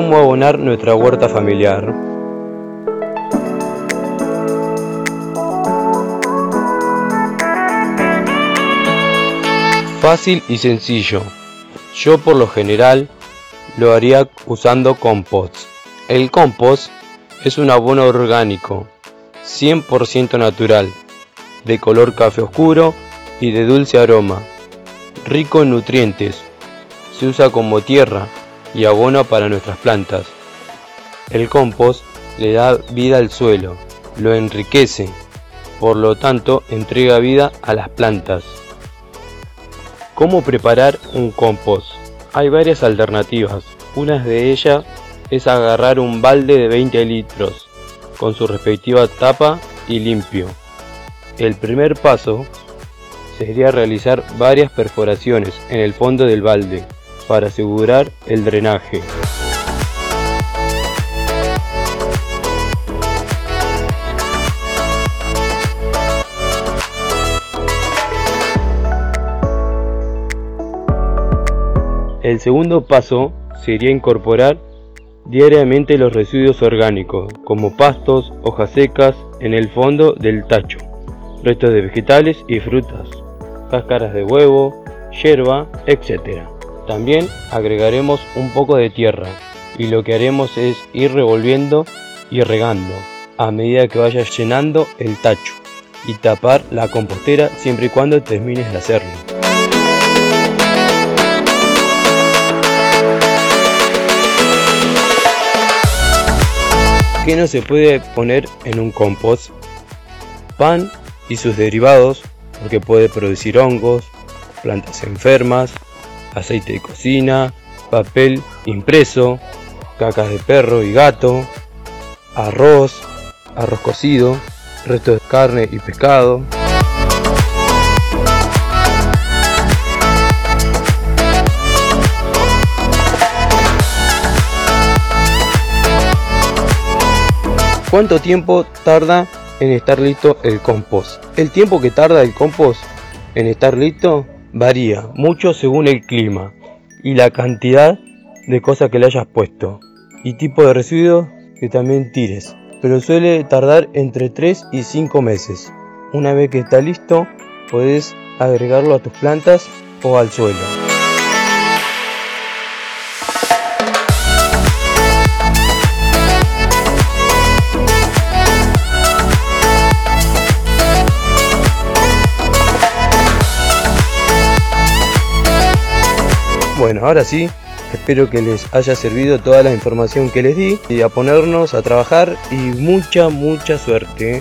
cómo abonar nuestra huerta familiar. Fácil y sencillo. Yo por lo general lo haría usando compost. El compost es un abono orgánico, 100% natural, de color café oscuro y de dulce aroma, rico en nutrientes. Se usa como tierra y abono para nuestras plantas. El compost le da vida al suelo, lo enriquece, por lo tanto entrega vida a las plantas. ¿Cómo preparar un compost? Hay varias alternativas. Una de ellas es agarrar un balde de 20 litros con su respectiva tapa y limpio. El primer paso sería realizar varias perforaciones en el fondo del balde para asegurar el drenaje. El segundo paso sería incorporar diariamente los residuos orgánicos, como pastos, hojas secas, en el fondo del tacho, restos de vegetales y frutas, cáscaras de huevo, hierba, etc. También agregaremos un poco de tierra y lo que haremos es ir revolviendo y regando a medida que vaya llenando el tacho y tapar la compostera siempre y cuando termines de hacerlo. ¿Qué no se puede poner en un compost? Pan y sus derivados, porque puede producir hongos, plantas enfermas, aceite de cocina, papel impreso, cacas de perro y gato, arroz, arroz cocido, restos de carne y pescado. ¿Cuánto tiempo tarda en estar listo el compost? El tiempo que tarda el compost en estar listo Varía mucho según el clima y la cantidad de cosas que le hayas puesto y tipo de residuos que también tires, pero suele tardar entre 3 y 5 meses. Una vez que está listo, puedes agregarlo a tus plantas o al suelo. Bueno, ahora sí, espero que les haya servido toda la información que les di y a ponernos a trabajar y mucha, mucha suerte.